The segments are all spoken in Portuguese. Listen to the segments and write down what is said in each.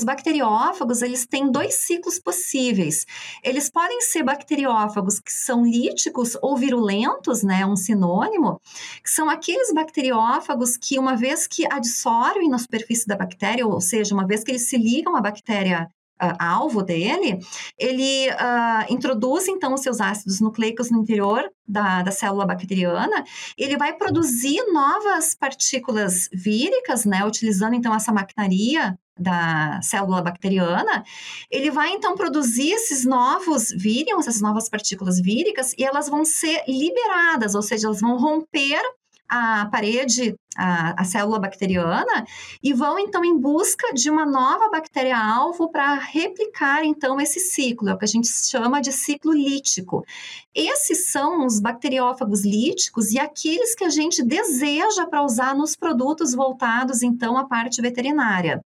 os bacteriófagos, eles têm dois ciclos possíveis. Eles podem ser bacteriófagos que são líticos ou virulentos, né, um sinônimo, que são aqueles bacteriófagos que uma vez que adsorvem na superfície da bactéria, ou seja, uma vez que eles se ligam à bactéria uh, alvo dele, ele uh, introduz então os seus ácidos nucleicos no interior da, da célula bacteriana, ele vai produzir novas partículas víricas, né, utilizando então essa maquinaria da célula bacteriana, ele vai então produzir esses novos vírions, essas novas partículas víricas, e elas vão ser liberadas, ou seja, elas vão romper a parede, a, a célula bacteriana, e vão então em busca de uma nova bactéria-alvo para replicar então esse ciclo, é o que a gente chama de ciclo lítico. Esses são os bacteriófagos líticos e aqueles que a gente deseja para usar nos produtos voltados então à parte veterinária.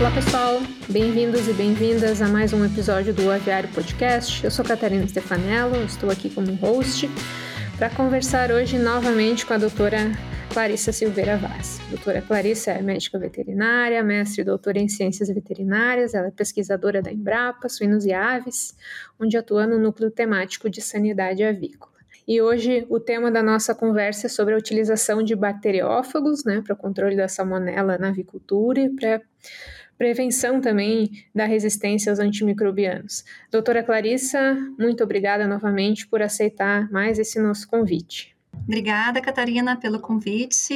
Olá pessoal, bem-vindos e bem-vindas a mais um episódio do Aviário Podcast. Eu sou Catarina Stefanello, estou aqui como host para conversar hoje novamente com a doutora Clarissa Silveira Vaz. A doutora Clarissa é médica veterinária, mestre e doutora em ciências veterinárias, ela é pesquisadora da Embrapa, Suínos e Aves, onde atua no núcleo temático de sanidade avícola. E hoje o tema da nossa conversa é sobre a utilização de bacteriófagos né, para o controle da salmonela na avicultura e para prevenção também da resistência aos antimicrobianos. Doutora Clarissa, muito obrigada novamente por aceitar mais esse nosso convite. Obrigada, Catarina, pelo convite.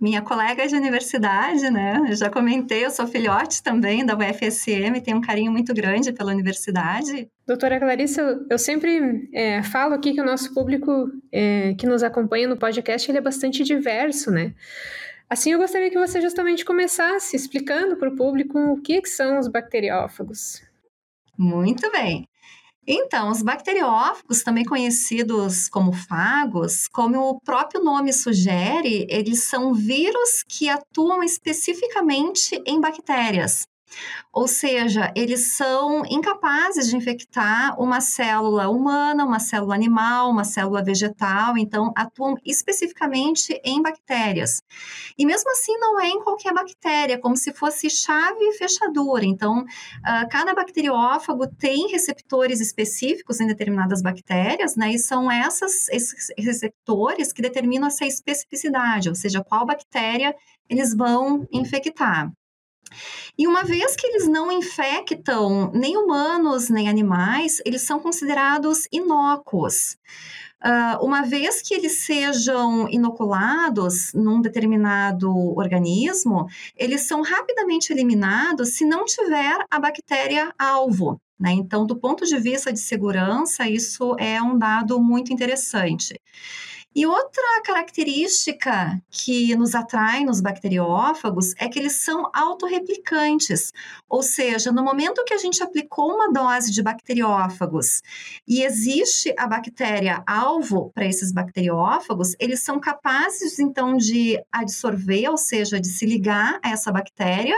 Minha colega de universidade, né? Eu já comentei, eu sou filhote também da UFSM, tenho um carinho muito grande pela universidade. Doutora Clarissa, eu sempre é, falo aqui que o nosso público é, que nos acompanha no podcast ele é bastante diverso, né? Assim, eu gostaria que você justamente começasse explicando para o público o que, que são os bacteriófagos. Muito bem. Então, os bacteriófagos, também conhecidos como fagos, como o próprio nome sugere, eles são vírus que atuam especificamente em bactérias. Ou seja, eles são incapazes de infectar uma célula humana, uma célula animal, uma célula vegetal, então atuam especificamente em bactérias. E mesmo assim, não é em qualquer bactéria, como se fosse chave e fechadura. Então, uh, cada bacteriófago tem receptores específicos em determinadas bactérias, né? E são essas, esses receptores que determinam essa especificidade, ou seja, qual bactéria eles vão infectar. E uma vez que eles não infectam nem humanos nem animais, eles são considerados inócuos. Uh, uma vez que eles sejam inoculados num determinado organismo, eles são rapidamente eliminados se não tiver a bactéria alvo. Né? Então, do ponto de vista de segurança, isso é um dado muito interessante. E outra característica que nos atrai nos bacteriófagos é que eles são autorreplicantes, ou seja, no momento que a gente aplicou uma dose de bacteriófagos e existe a bactéria alvo para esses bacteriófagos, eles são capazes então de absorver, ou seja, de se ligar a essa bactéria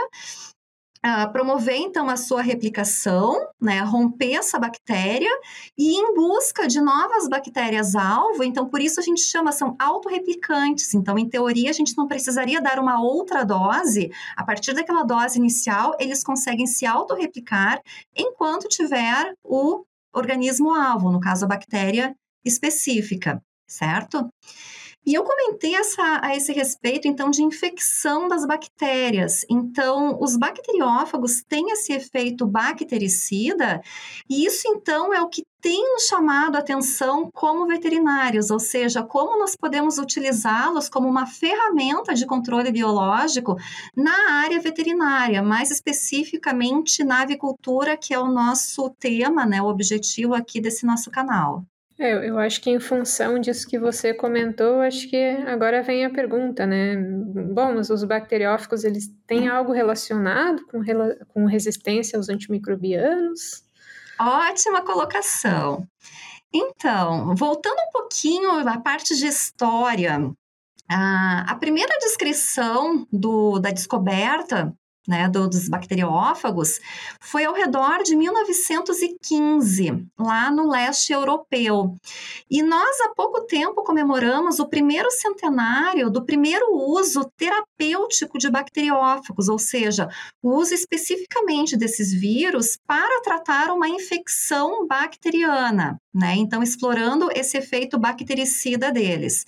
Promover então a sua replicação, né, romper essa bactéria e ir em busca de novas bactérias alvo. Então, por isso a gente chama são autorreplicantes. Então, em teoria, a gente não precisaria dar uma outra dose. A partir daquela dose inicial, eles conseguem se autorreplicar enquanto tiver o organismo alvo, no caso a bactéria específica, certo? E eu comentei essa, a esse respeito, então, de infecção das bactérias. Então, os bacteriófagos têm esse efeito bactericida, e isso, então, é o que tem chamado a atenção como veterinários, ou seja, como nós podemos utilizá-los como uma ferramenta de controle biológico na área veterinária, mais especificamente na avicultura, que é o nosso tema, né, o objetivo aqui desse nosso canal. É, eu acho que em função disso que você comentou, acho que agora vem a pergunta, né? Bom, mas os bacteriófagos, eles têm algo relacionado com, com resistência aos antimicrobianos? Ótima colocação. Então, voltando um pouquinho à parte de história, a, primeira descrição do, da descoberta né, do, dos bacteriófagos foi ao redor de 1915, lá no leste europeu. E nós, há pouco tempo, comemoramos o primeiro centenário do primeiro uso terapêutico de bacteriófagos, ou seja, o uso especificamente desses vírus para tratar uma infecção bacteriana. Né? Então, explorando esse efeito bactericida deles.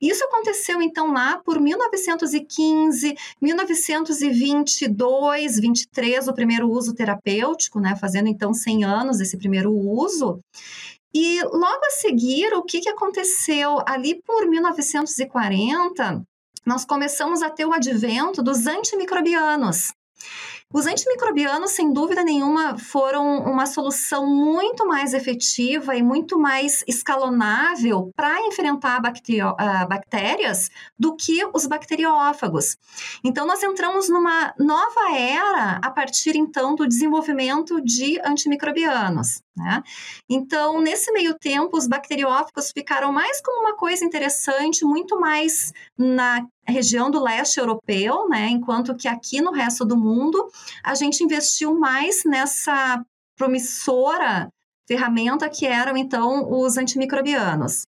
Isso aconteceu, então, lá por 1915, 1922, 23, o primeiro uso terapêutico, né? Fazendo, então, 100 anos esse primeiro uso. E logo a seguir, o que, que aconteceu? Ali por 1940, nós começamos a ter o advento dos antimicrobianos. Os antimicrobianos, sem dúvida nenhuma, foram uma solução muito mais efetiva e muito mais escalonável para enfrentar uh, bactérias do que os bacteriófagos. Então, nós entramos numa nova era a partir então do desenvolvimento de antimicrobianos. Né? Então, nesse meio tempo, os bacteriófagos ficaram mais como uma coisa interessante, muito mais na região do leste europeu, né? enquanto que aqui no resto do mundo a gente investiu mais nessa promissora ferramenta que eram então os antimicrobianos.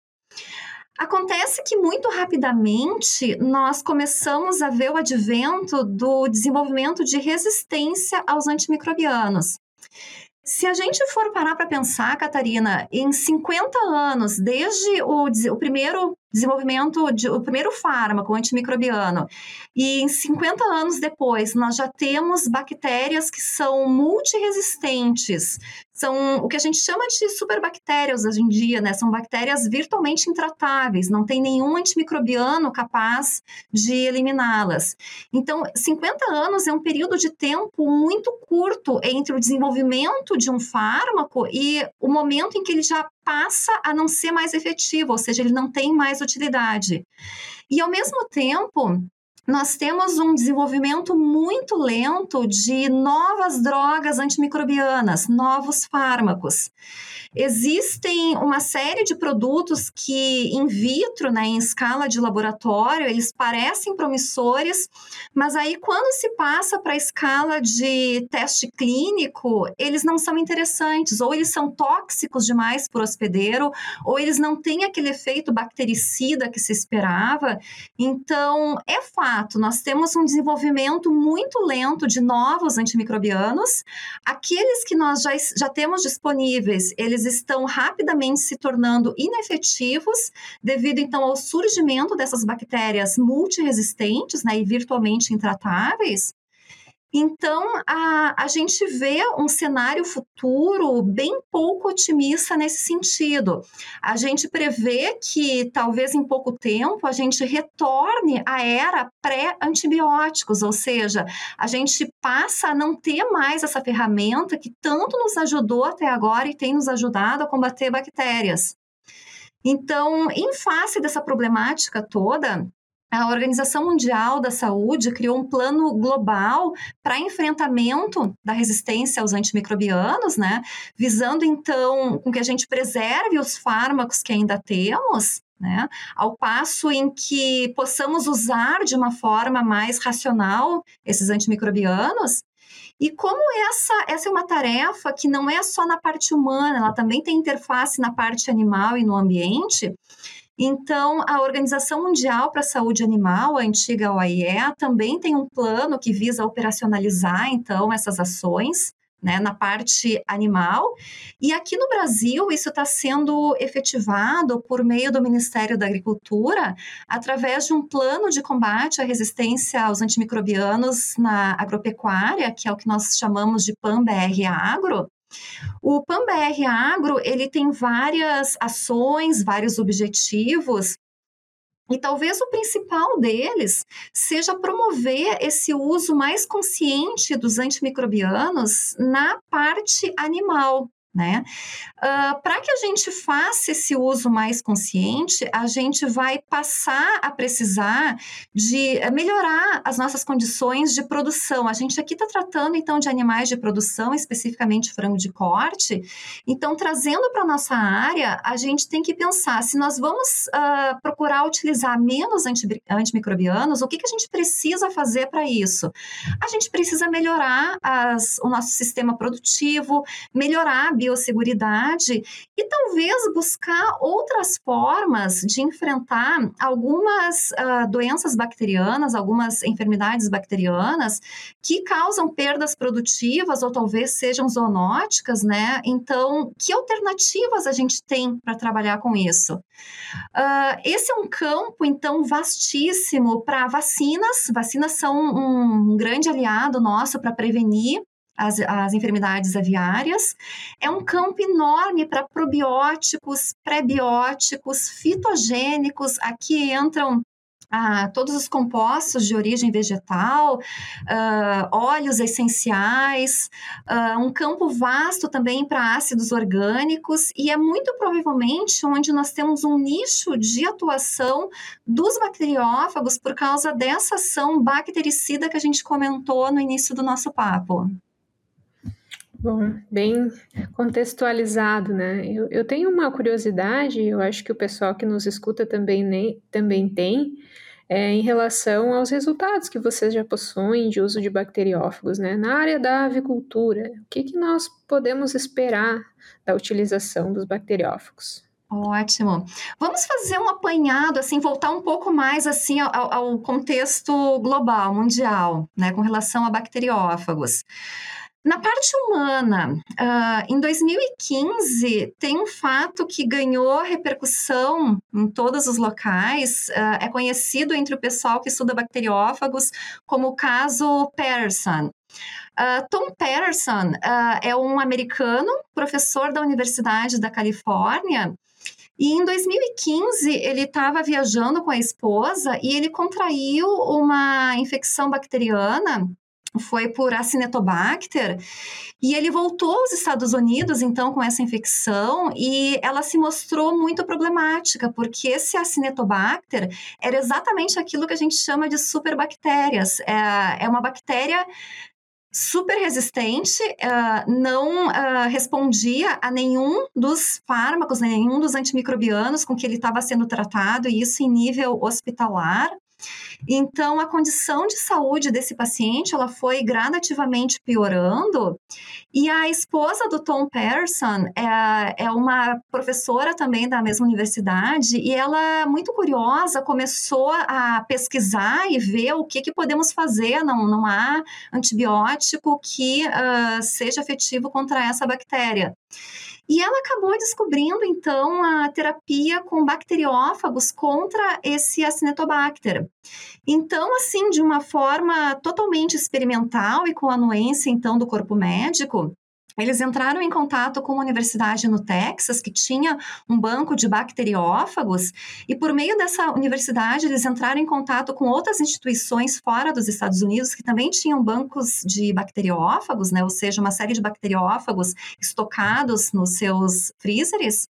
Acontece que muito rapidamente nós começamos a ver o advento do desenvolvimento de resistência aos antimicrobianos. Se a gente for parar para pensar, Catarina, em 50 anos, desde o, o primeiro desenvolvimento de, o primeiro fármaco antimicrobiano. E em 50 anos depois, nós já temos bactérias que são multiresistentes. São o que a gente chama de superbactérias hoje em dia, né? São bactérias virtualmente intratáveis, não tem nenhum antimicrobiano capaz de eliminá-las. Então, 50 anos é um período de tempo muito curto entre o desenvolvimento de um fármaco e o momento em que ele já passa a não ser mais efetivo, ou seja, ele não tem mais utilidade. E ao mesmo tempo, nós temos um desenvolvimento muito lento de novas drogas antimicrobianas, novos fármacos. Existem uma série de produtos que, in vitro, né, em escala de laboratório, eles parecem promissores, mas aí, quando se passa para a escala de teste clínico, eles não são interessantes, ou eles são tóxicos demais para o hospedeiro, ou eles não têm aquele efeito bactericida que se esperava. Então, é nós temos um desenvolvimento muito lento de novos antimicrobianos. Aqueles que nós já, já temos disponíveis, eles estão rapidamente se tornando inefetivos devido então ao surgimento dessas bactérias multiresistentes né, e virtualmente intratáveis. Então, a, a gente vê um cenário futuro bem pouco otimista nesse sentido. A gente prevê que talvez em pouco tempo a gente retorne à era pré-antibióticos, ou seja, a gente passa a não ter mais essa ferramenta que tanto nos ajudou até agora e tem nos ajudado a combater bactérias. Então, em face dessa problemática toda, a Organização Mundial da Saúde criou um plano global para enfrentamento da resistência aos antimicrobianos, né? Visando então com que a gente preserve os fármacos que ainda temos, né? Ao passo em que possamos usar de uma forma mais racional esses antimicrobianos. E como essa, essa é uma tarefa que não é só na parte humana, ela também tem interface na parte animal e no ambiente, então, a Organização Mundial para a Saúde Animal, a antiga OIE, também tem um plano que visa operacionalizar, então, essas ações, né, na parte animal. E aqui no Brasil, isso está sendo efetivado por meio do Ministério da Agricultura, através de um plano de combate à resistência aos antimicrobianos na agropecuária, que é o que nós chamamos de PAN-BR Agro, o PAN-BR Agro, ele tem várias ações, vários objetivos, e talvez o principal deles seja promover esse uso mais consciente dos antimicrobianos na parte animal. Né? Uh, Para que a gente faça esse uso mais consciente, a gente vai passar a precisar de melhorar as nossas condições de produção. A gente aqui está tratando então de animais de produção, especificamente frango de corte. Então, trazendo para nossa área, a gente tem que pensar se nós vamos uh, procurar utilizar menos antimicrobianos, o que, que a gente precisa fazer para isso? A gente precisa melhorar as, o nosso sistema produtivo, melhorar biosseguridade e talvez buscar outras formas de enfrentar algumas uh, doenças bacterianas, algumas enfermidades bacterianas que causam perdas produtivas ou talvez sejam zoonóticas, né? Então, que alternativas a gente tem para trabalhar com isso? Uh, esse é um campo, então, vastíssimo para vacinas. Vacinas são um grande aliado nosso para prevenir as, as enfermidades aviárias. É um campo enorme para probióticos, pré-bióticos, fitogênicos. Aqui entram ah, todos os compostos de origem vegetal, ah, óleos essenciais, ah, um campo vasto também para ácidos orgânicos, e é muito provavelmente onde nós temos um nicho de atuação dos bacteriófagos por causa dessa ação bactericida que a gente comentou no início do nosso papo. Bom, bem contextualizado, né? Eu, eu tenho uma curiosidade, eu acho que o pessoal que nos escuta também, nem, também tem, é, em relação aos resultados que vocês já possuem de uso de bacteriófagos, né? Na área da avicultura, o que, que nós podemos esperar da utilização dos bacteriófagos? Ótimo. Vamos fazer um apanhado, assim, voltar um pouco mais assim ao, ao contexto global, mundial, né, com relação a bacteriófagos. Na parte humana, uh, em 2015, tem um fato que ganhou repercussão em todos os locais, uh, é conhecido entre o pessoal que estuda bacteriófagos como o caso Pearson. Uh, Tom Patterson é um americano, professor da Universidade da Califórnia, e em 2015, ele estava viajando com a esposa e ele contraiu uma infecção bacteriana foi por Acinetobacter e ele voltou aos Estados Unidos então com essa infecção e ela se mostrou muito problemática porque esse Acinetobacter era exatamente aquilo que a gente chama de superbactérias é, é uma bactéria super resistente, uh, não uh, respondia a nenhum dos fármacos, nenhum dos antimicrobianos com que ele estava sendo tratado, e isso em nível hospitalar. Então, a condição de saúde desse paciente, ela foi gradativamente piorando, e a esposa do Tom Pearson é, é uma professora também da mesma universidade, e ela, muito curiosa, começou a pesquisar e ver o que, que podemos fazer, não, não há antibiótico que uh, seja efetivo contra essa bactéria. E ela acabou descobrindo, então, a terapia com bacteriófagos contra esse Acinetobacter. Então, assim, de uma forma totalmente experimental e com anuência, então, do corpo médico, eles entraram em contato com uma universidade no Texas que tinha um banco de bacteriófagos e por meio dessa universidade eles entraram em contato com outras instituições fora dos Estados Unidos que também tinham bancos de bacteriófagos, né, ou seja, uma série de bacteriófagos estocados nos seus freezers.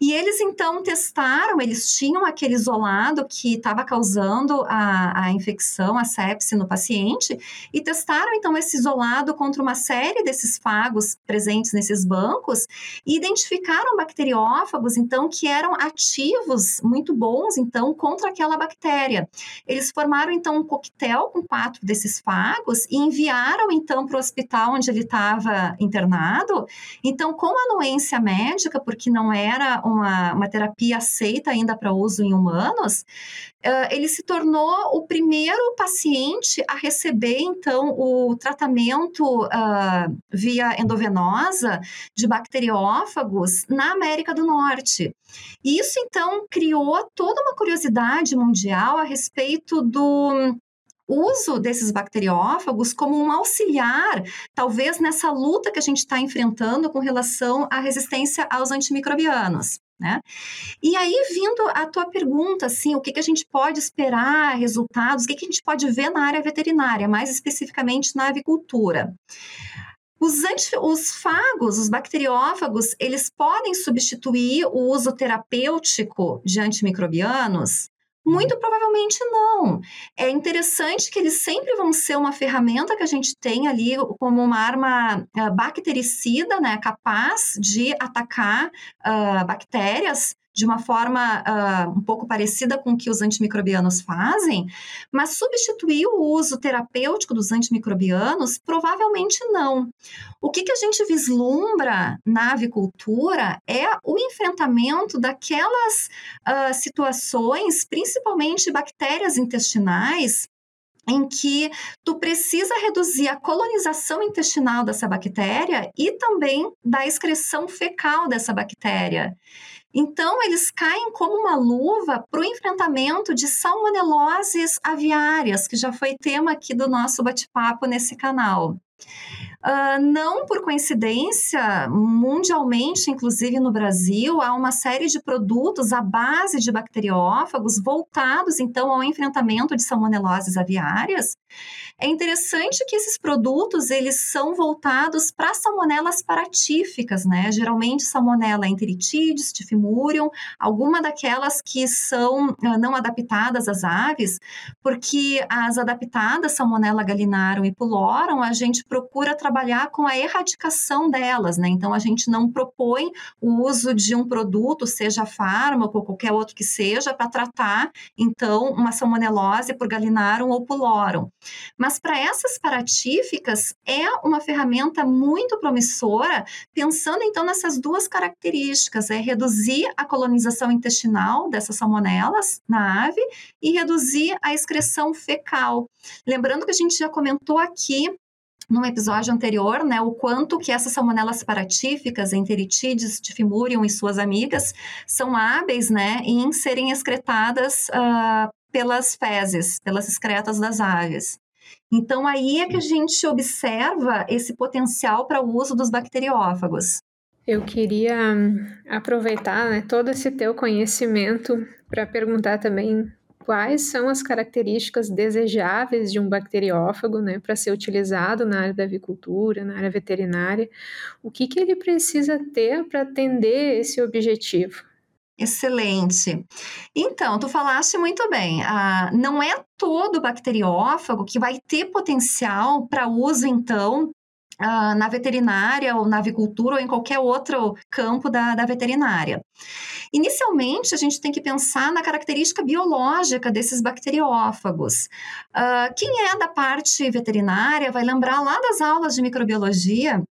E eles então testaram, eles tinham aquele isolado que estava causando a, a infecção, a sepse no paciente, e testaram então esse isolado contra uma série desses fagos presentes nesses bancos e identificaram bacteriófagos então que eram ativos, muito bons então contra aquela bactéria. Eles formaram então um coquetel com quatro desses fagos e enviaram então para o hospital onde ele estava internado. Então, com anuência médica, porque não era uma, uma terapia aceita ainda para uso em humanos, uh, ele se tornou o primeiro paciente a receber, então, o tratamento uh, via endovenosa de bacteriófagos na América do Norte. E isso, então, criou toda uma curiosidade mundial a respeito do uso desses bacteriófagos como um auxiliar, talvez nessa luta que a gente está enfrentando com relação à resistência aos antimicrobianos. Né? E aí, vindo a tua pergunta, assim, o que, que a gente pode esperar, resultados, o que, que a gente pode ver na área veterinária, mais especificamente na avicultura. Os, os fagos, os bacteriófagos, eles podem substituir o uso terapêutico de antimicrobianos? Muito provavelmente não. É interessante que eles sempre vão ser uma ferramenta que a gente tem ali como uma arma uh, bactericida, né, capaz de atacar uh, bactérias de uma forma uh, um pouco parecida com o que os antimicrobianos fazem, mas substituir o uso terapêutico dos antimicrobianos, provavelmente não. O que, que a gente vislumbra na avicultura é o enfrentamento daquelas uh, situações, principalmente bactérias intestinais, em que tu precisa reduzir a colonização intestinal dessa bactéria e também da excreção fecal dessa bactéria. Então, eles caem como uma luva para o enfrentamento de salmoneloses aviárias, que já foi tema aqui do nosso bate-papo nesse canal. Uh, não por coincidência, mundialmente, inclusive no Brasil, há uma série de produtos à base de bacteriófagos voltados então ao enfrentamento de salmoneloses aviárias. É interessante que esses produtos eles são voltados para salmonelas paratíficas, né? Geralmente salmonella enteritidis, tifimurium, alguma daquelas que são uh, não adaptadas às aves, porque as adaptadas salmonella gallinarum e pulorum a gente procura trabalhar trabalhar com a erradicação delas, né? Então a gente não propõe o uso de um produto, seja fármaco ou qualquer outro que seja, para tratar então uma salmonelose por galinarum ou pulorum. Mas para essas paratíficas é uma ferramenta muito promissora, pensando então nessas duas características, é reduzir a colonização intestinal dessas salmonelas na ave e reduzir a excreção fecal. Lembrando que a gente já comentou aqui no episódio anterior, né, o quanto que essas salmonelas paratíficas, enteritidis, tifimurium e suas amigas, são hábeis, né, em serem excretadas uh, pelas fezes, pelas excretas das aves. Então, aí é que a gente observa esse potencial para o uso dos bacteriófagos. Eu queria hum, aproveitar né, todo esse teu conhecimento para perguntar também quais são as características desejáveis de um bacteriófago né, para ser utilizado na área da avicultura, na área veterinária, o que, que ele precisa ter para atender esse objetivo? Excelente. Então, tu falaste muito bem. Ah, não é todo bacteriófago que vai ter potencial para uso, então, ah, na veterinária ou na avicultura ou em qualquer outro campo da, da veterinária. Inicialmente, a gente tem que pensar na característica biológica desses bacteriófagos. Uh, quem é da parte veterinária vai lembrar lá das aulas de microbiologia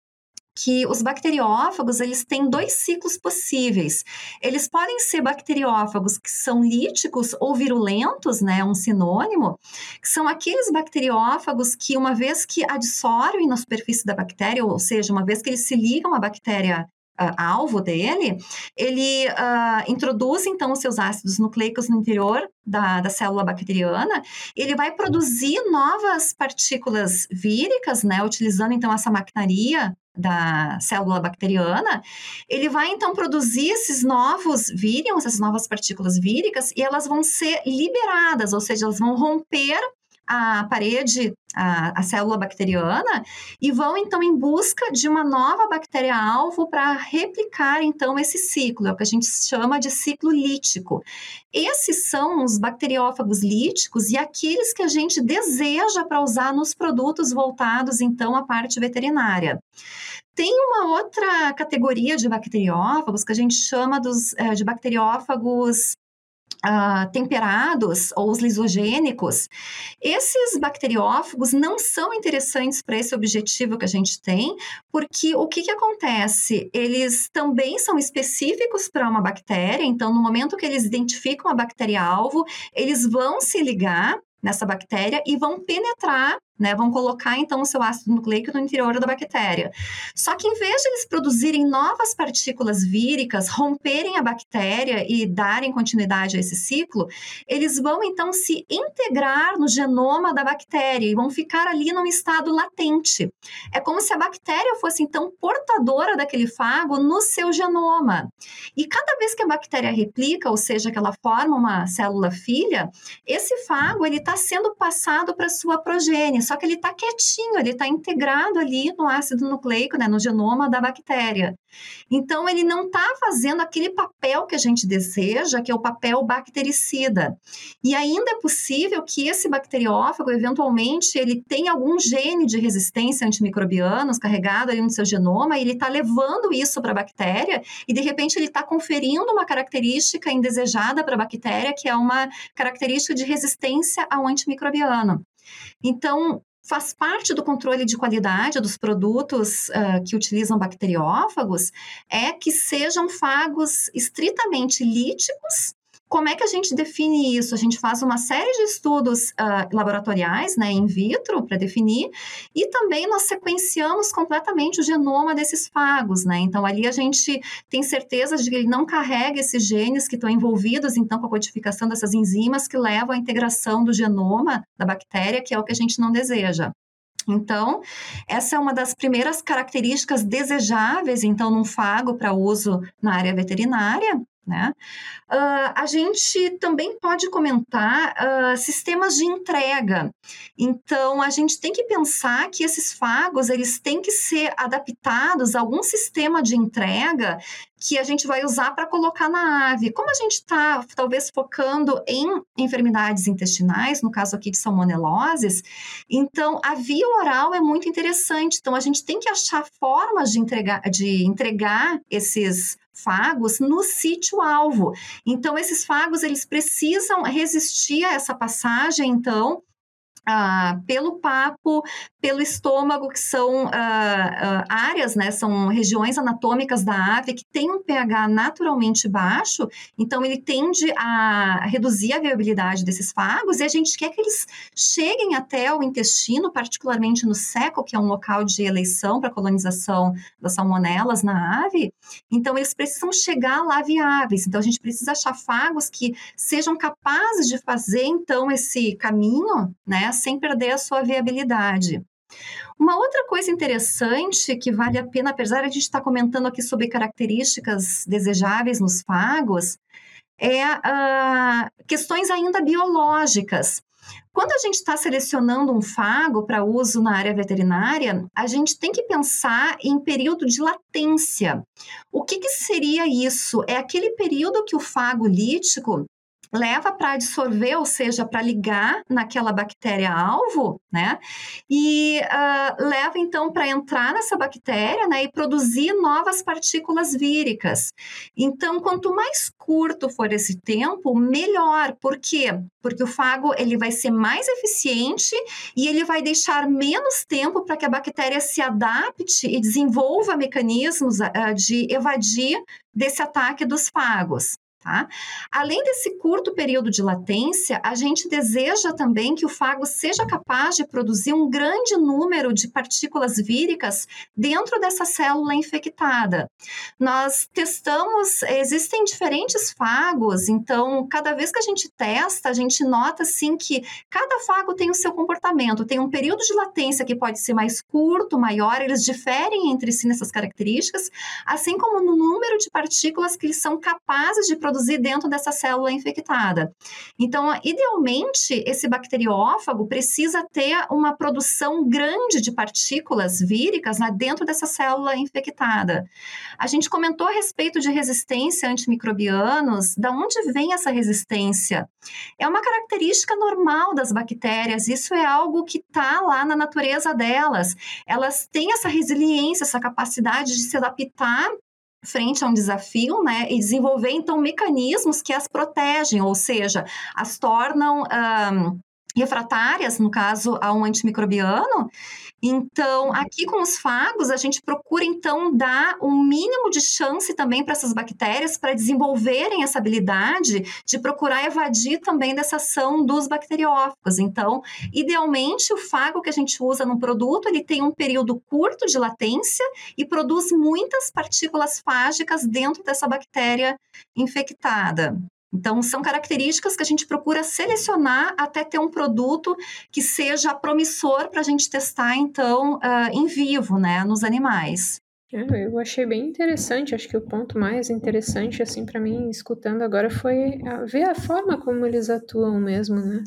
que os bacteriófagos eles têm dois ciclos possíveis. Eles podem ser bacteriófagos que são líticos ou virulentos, né, um sinônimo, que são aqueles bacteriófagos que uma vez que adsorvem na superfície da bactéria, ou seja, uma vez que eles se ligam à bactéria Uh, alvo dele, ele uh, introduz então os seus ácidos nucleicos no interior da, da célula bacteriana, ele vai produzir novas partículas víricas, né, utilizando então essa maquinaria da célula bacteriana, ele vai então produzir esses novos vírions, essas novas partículas víricas, e elas vão ser liberadas, ou seja, elas vão romper a parede, a, a, célula bacteriana, e vão então em busca de uma nova bactéria-alvo para replicar então esse ciclo, é o que a gente chama de ciclo lítico. Esses são os bacteriófagos líticos e aqueles que a gente deseja para usar nos produtos voltados então à parte veterinária. Tem uma outra categoria de bacteriófagos que a gente chama dos, é, de bacteriófagos Uh, temperados ou os lisogênicos, esses bacteriófagos não são interessantes para esse objetivo que a gente tem, porque o que, que acontece? Eles também são específicos para uma bactéria, então, no momento que eles identificam a bactéria-alvo, eles vão se ligar nessa bactéria e vão penetrar né? Vão colocar então o seu ácido nucleico no interior da bactéria. Só que em vez de eles produzirem novas partículas víricas, romperem a bactéria e darem continuidade a esse ciclo, eles vão então se integrar no genoma da bactéria e vão ficar ali num estado latente. É como se a bactéria fosse então portadora daquele fago no seu genoma. E cada vez que a bactéria replica, ou seja, que ela forma uma célula filha, esse fago ele está sendo passado para sua progênie só que ele está quietinho, ele está integrado ali no ácido nucleico, né, no genoma da bactéria. Então, ele não está fazendo aquele papel que a gente deseja, que é o papel bactericida. E ainda é possível que esse bacteriófago, eventualmente, ele tenha algum gene de resistência a antimicrobianos carregado ali no seu genoma, e ele está levando isso para a bactéria, e de repente ele está conferindo uma característica indesejada para a bactéria, que é uma característica de resistência ao antimicrobiano. Então, faz parte do controle de qualidade dos produtos uh, que utilizam bacteriófagos é que sejam fagos estritamente líticos como é que a gente define isso? A gente faz uma série de estudos uh, laboratoriais, né, in vitro, para definir, e também nós sequenciamos completamente o genoma desses fagos, né? Então, ali a gente tem certeza de que ele não carrega esses genes que estão envolvidos, então, com a codificação dessas enzimas que levam à integração do genoma da bactéria, que é o que a gente não deseja. Então, essa é uma das primeiras características desejáveis, então, num fago para uso na área veterinária. Né? Uh, a gente também pode comentar uh, sistemas de entrega. Então, a gente tem que pensar que esses fagos eles têm que ser adaptados a algum sistema de entrega que a gente vai usar para colocar na ave. Como a gente está, talvez, focando em enfermidades intestinais, no caso aqui de salmoneloses, então a via oral é muito interessante. Então, a gente tem que achar formas de entregar, de entregar esses fagos no sítio-alvo. Então, esses fagos, eles precisam resistir a essa passagem, então, ah, pelo papo, pelo estômago, que são ah, ah, áreas, né, são regiões anatômicas da ave que tem um pH naturalmente baixo, então ele tende a reduzir a viabilidade desses fagos e a gente quer que eles cheguem até o intestino, particularmente no seco, que é um local de eleição para colonização das salmonelas na ave, então eles precisam chegar lá viáveis, então a gente precisa achar fagos que sejam capazes de fazer então esse caminho, né, sem perder a sua viabilidade. Uma outra coisa interessante que vale a pena, apesar de a gente estar comentando aqui sobre características desejáveis nos fagos, é uh, questões ainda biológicas. Quando a gente está selecionando um fago para uso na área veterinária, a gente tem que pensar em período de latência. O que, que seria isso? É aquele período que o fago lítico leva para absorver, ou seja, para ligar naquela bactéria-alvo, né? E uh, leva então para entrar nessa bactéria, né? E produzir novas partículas víricas. Então, quanto mais curto for esse tempo, melhor. Por quê? Porque o fago ele vai ser mais eficiente e ele vai deixar menos tempo para que a bactéria se adapte e desenvolva mecanismos uh, de evadir desse ataque dos fagos. Tá? Além desse curto período de latência, a gente deseja também que o fago seja capaz de produzir um grande número de partículas víricas dentro dessa célula infectada. Nós testamos, existem diferentes fagos, então cada vez que a gente testa, a gente nota assim que cada fago tem o seu comportamento, tem um período de latência que pode ser mais curto, maior, eles diferem entre si nessas características, assim como no número de partículas que eles são capazes de produzir produzir dentro dessa célula infectada. Então, idealmente, esse bacteriófago precisa ter uma produção grande de partículas víricas né, dentro dessa célula infectada. A gente comentou a respeito de resistência a antimicrobianos. Da onde vem essa resistência? É uma característica normal das bactérias, isso é algo que está lá na natureza delas. Elas têm essa resiliência, essa capacidade de se adaptar frente a um desafio, né, e desenvolver então mecanismos que as protegem, ou seja, as tornam um, refratárias, no caso, a um antimicrobiano. Então, aqui com os fagos, a gente procura então dar um mínimo de chance também para essas bactérias para desenvolverem essa habilidade de procurar evadir também dessa ação dos bacteriófagos. Então, idealmente, o fago que a gente usa no produto, ele tem um período curto de latência e produz muitas partículas fágicas dentro dessa bactéria infectada. Então, são características que a gente procura selecionar até ter um produto que seja promissor para a gente testar, então, uh, em vivo, né, nos animais. É, eu achei bem interessante, acho que o ponto mais interessante, assim, para mim, escutando agora, foi ver a forma como eles atuam mesmo, né?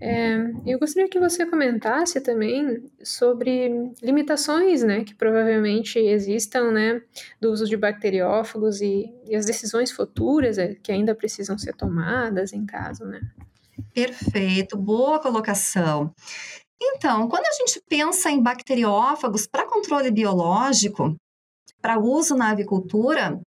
É, eu gostaria que você comentasse também sobre limitações, né, que provavelmente existam, né, do uso de bacteriófagos e, e as decisões futuras é, que ainda precisam ser tomadas em caso, né? Perfeito, boa colocação. Então, quando a gente pensa em bacteriófagos para controle biológico, para uso na avicultura,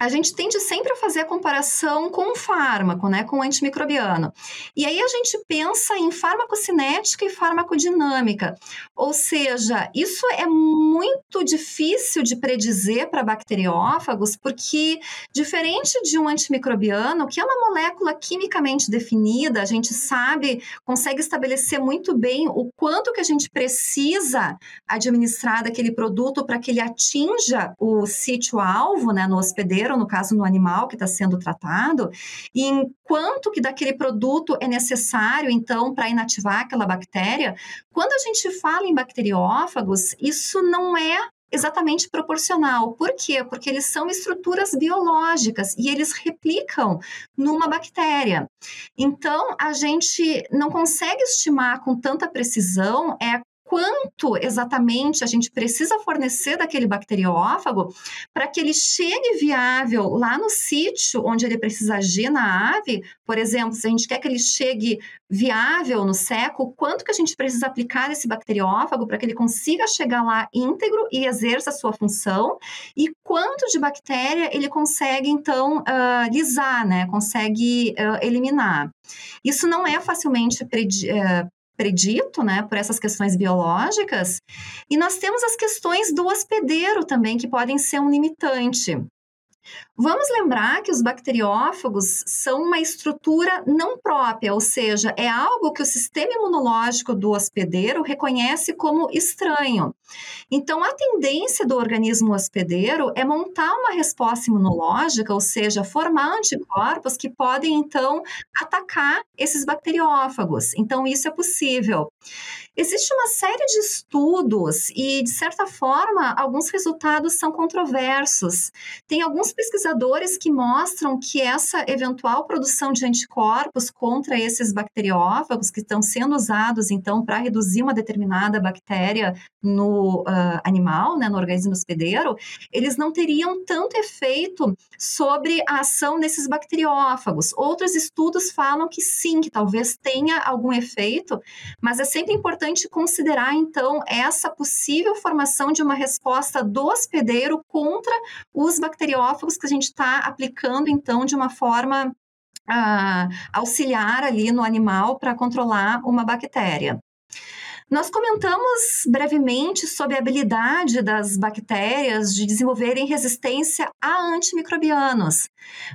a gente tende sempre a fazer a comparação com o fármaco, né, com o antimicrobiano. E aí a gente pensa em farmacocinética e farmacodinâmica. Ou seja, isso é muito difícil de predizer para bacteriófagos, porque diferente de um antimicrobiano, que é uma molécula quimicamente definida, a gente sabe, consegue estabelecer muito bem o quanto que a gente precisa administrar daquele produto para que ele atinja o sítio alvo, né, no hospedeiro no caso no animal que está sendo tratado, e em quanto que daquele produto é necessário, então, para inativar aquela bactéria. Quando a gente fala em bacteriófagos, isso não é exatamente proporcional. Por quê? Porque eles são estruturas biológicas e eles replicam numa bactéria. Então, a gente não consegue estimar com tanta precisão é quanto exatamente a gente precisa fornecer daquele bacteriófago para que ele chegue viável lá no sítio onde ele precisa agir na ave. Por exemplo, se a gente quer que ele chegue viável no seco, quanto que a gente precisa aplicar esse bacteriófago para que ele consiga chegar lá íntegro e exerça a sua função e quanto de bactéria ele consegue então uh, lisar, né? Consegue uh, eliminar. Isso não é facilmente uh, predito, né, por essas questões biológicas. E nós temos as questões do hospedeiro também, que podem ser um limitante. Vamos lembrar que os bacteriófagos são uma estrutura não própria, ou seja, é algo que o sistema imunológico do hospedeiro reconhece como estranho. Então, a tendência do organismo hospedeiro é montar uma resposta imunológica, ou seja, formar anticorpos que podem então atacar esses bacteriófagos. Então, isso é possível. Existe uma série de estudos e, de certa forma, alguns resultados são controversos. Tem alguns pesquisadores que mostram que essa eventual produção de anticorpos contra esses bacteriófagos que estão sendo usados, então, para reduzir uma determinada bactéria no uh, animal, né, no organismo hospedeiro, eles não teriam tanto efeito sobre a ação desses bacteriófagos. Outros estudos falam que sim, que talvez tenha algum efeito, mas é sempre importante importante considerar, então, essa possível formação de uma resposta do hospedeiro contra os bacteriófagos que a gente está aplicando, então, de uma forma uh, auxiliar ali no animal para controlar uma bactéria. Nós comentamos brevemente sobre a habilidade das bactérias de desenvolverem resistência a antimicrobianos.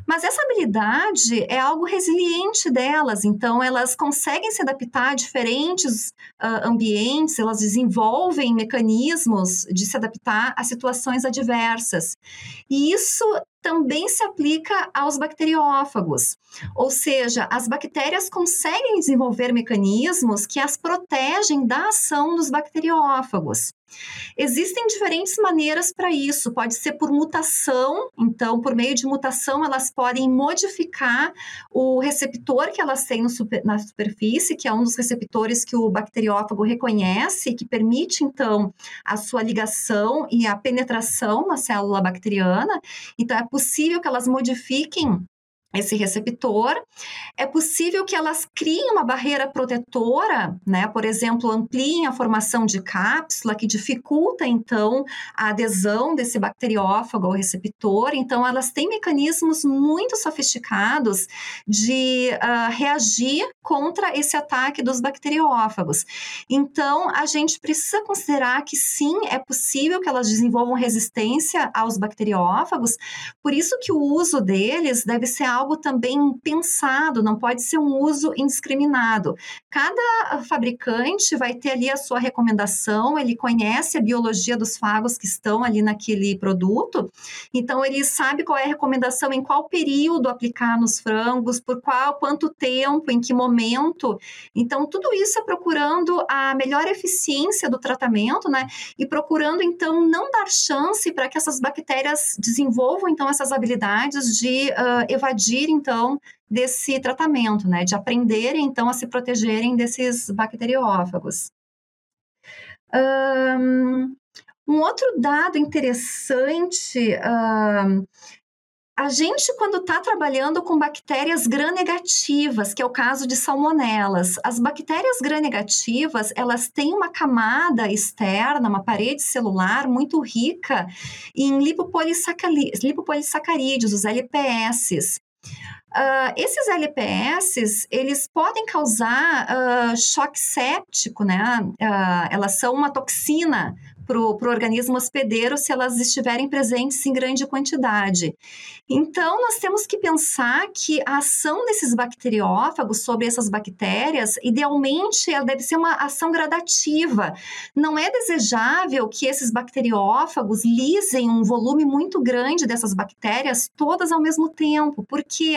Mas essa habilidade é algo resiliente delas, então elas conseguem se adaptar a diferentes uh, ambientes, elas desenvolvem mecanismos de se adaptar a situações adversas. E isso também se aplica aos bacteriófagos. Ou seja, as bactérias conseguem desenvolver mecanismos que as protegem da ação dos bacteriófagos. Existem diferentes maneiras para isso. Pode ser por mutação, então, por meio de mutação, elas podem modificar o receptor que elas têm super, na superfície, que é um dos receptores que o bacteriófago reconhece, que permite, então, a sua ligação e a penetração na célula bacteriana. Então, é possível que elas modifiquem esse receptor. É possível que elas criem uma barreira protetora, né? Por exemplo, ampliem a formação de cápsula, que dificulta então a adesão desse bacteriófago ao receptor. Então, elas têm mecanismos muito sofisticados de uh, reagir contra esse ataque dos bacteriófagos. Então, a gente precisa considerar que sim, é possível que elas desenvolvam resistência aos bacteriófagos, por isso que o uso deles deve ser algo algo também pensado, não pode ser um uso indiscriminado. Cada fabricante vai ter ali a sua recomendação, ele conhece a biologia dos fagos que estão ali naquele produto, então ele sabe qual é a recomendação, em qual período aplicar nos frangos, por qual, quanto tempo, em que momento. Então, tudo isso é procurando a melhor eficiência do tratamento, né? E procurando, então, não dar chance para que essas bactérias desenvolvam, então, essas habilidades de uh, evadir, então, desse tratamento, né? De aprenderem, então, a se protegerem desses bacteriófagos. Um, um outro dado interessante uh, a gente, quando está trabalhando com bactérias gram-negativas, que é o caso de salmonelas, as bactérias gram-negativas, elas têm uma camada externa, uma parede celular muito rica em lipopolissacarídeos, os LPS. Uh, esses LPS, eles podem causar uh, choque séptico, né? Uh, elas são uma toxina para o organismo hospedeiro se elas estiverem presentes em grande quantidade. Então, nós temos que pensar que a ação desses bacteriófagos sobre essas bactérias, idealmente, ela deve ser uma ação gradativa. Não é desejável que esses bacteriófagos lisem um volume muito grande dessas bactérias todas ao mesmo tempo, porque,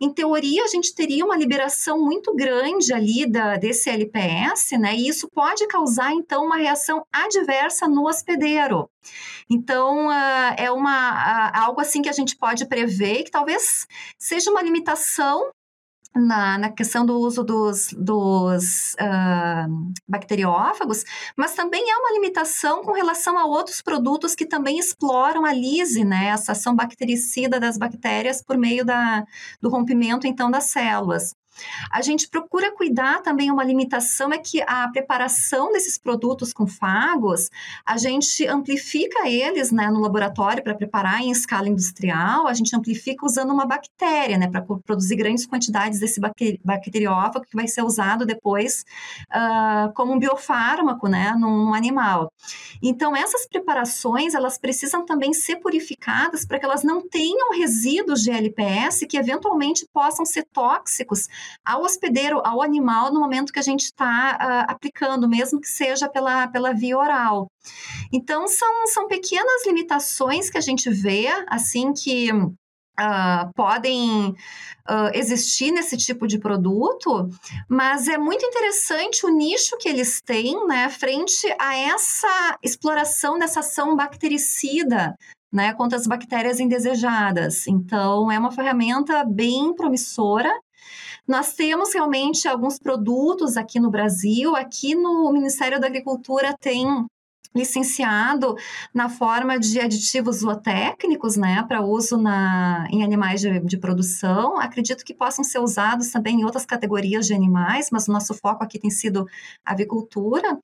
em teoria, a gente teria uma liberação muito grande ali da, desse LPS, né? E isso pode causar, então, uma reação adversa no hospedeiro. Então, uh, é uma, algo assim que a gente pode prever, que talvez seja uma limitação na, na, questão do uso dos, dos uh, bacteriófagos, mas também há uma limitação com relação a outros produtos que também exploram a lise, né, essa ação bactericida das bactérias por meio da, do rompimento, então, das células. A gente procura cuidar também, uma limitação é que a preparação desses produtos com fagos, a gente amplifica eles né, no laboratório para preparar em escala industrial, a gente amplifica usando uma bactéria, né, para produzir grandes quantidades desse bacteriófago que vai ser usado depois uh, como um biofármaco né, num, animal. Então, essas preparações, elas precisam também ser purificadas para que elas não tenham resíduos de LPS que eventualmente possam ser tóxicos ao hospedeiro, ao animal, no momento que a gente está uh, aplicando, mesmo que seja pela, pela via oral. Então, são, são pequenas limitações que a gente vê, assim, que Uh, podem uh, existir nesse tipo de produto, mas é muito interessante o nicho que eles têm, né, frente a essa exploração dessa ação bactericida. Né, contra as bactérias indesejadas. Então, é uma ferramenta bem promissora nós temos realmente alguns produtos aqui no Brasil, aqui no Ministério da Agricultura tem licenciado na forma de aditivos zootécnicos, né, para uso na, em animais de, de, produção. Acredito que possam ser usados também em outras categorias de animais, mas o nosso foco aqui tem sido avicultura.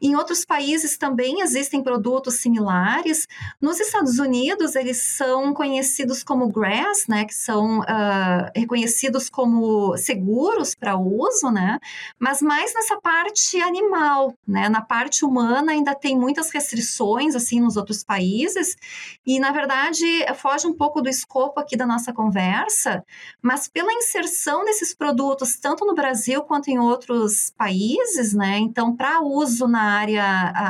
Em outros países também existem produtos similares. Nos Estados Unidos, eles são conhecidos como GRAS, né, que são uh, reconhecidos como seguros para uso, né, mas mais nessa parte animal, né, na parte humana ainda tem muito muitas restrições assim nos outros países e na verdade foge um pouco do escopo aqui da nossa conversa, mas pela inserção desses produtos tanto no Brasil quanto em outros países, né? Então, para uso na área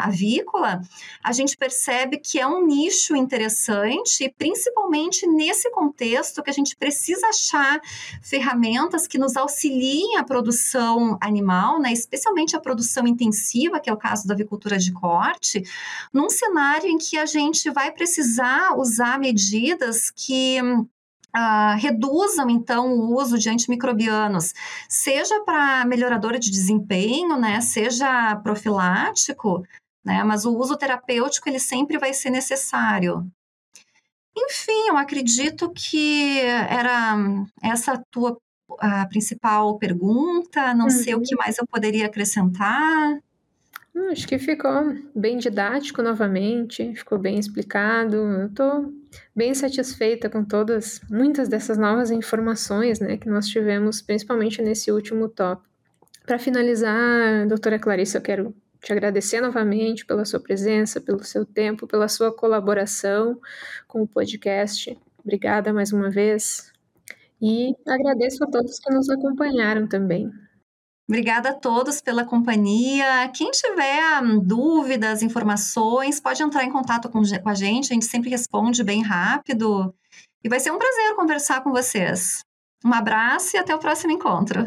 avícola, a gente percebe que é um nicho interessante, principalmente nesse contexto que a gente precisa achar ferramentas que nos auxiliem a produção animal, né? Especialmente a produção intensiva, que é o caso da avicultura de corte num cenário em que a gente vai precisar usar medidas que Uh, reduzam então o uso de antimicrobianos, seja para melhoradora de desempenho, né, seja profilático, né, mas o uso terapêutico ele sempre vai ser necessário. Enfim, eu acredito que era essa a tua a principal pergunta, não uhum. sei o que uhum. mais eu poderia acrescentar. Acho que ficou bem didático novamente, ficou bem explicado. Eu estou bem satisfeita com todas, muitas dessas novas informações né, que nós tivemos, principalmente nesse último tópico. Para finalizar, doutora Clarice, eu quero te agradecer novamente pela sua presença, pelo seu tempo, pela sua colaboração com o podcast. Obrigada mais uma vez. E agradeço a todos que nos acompanharam também. Obrigada a todos pela companhia. Quem tiver hum, dúvidas, informações, pode entrar em contato com, com a gente. A gente sempre responde bem rápido. E vai ser um prazer conversar com vocês. Um abraço e até o próximo encontro.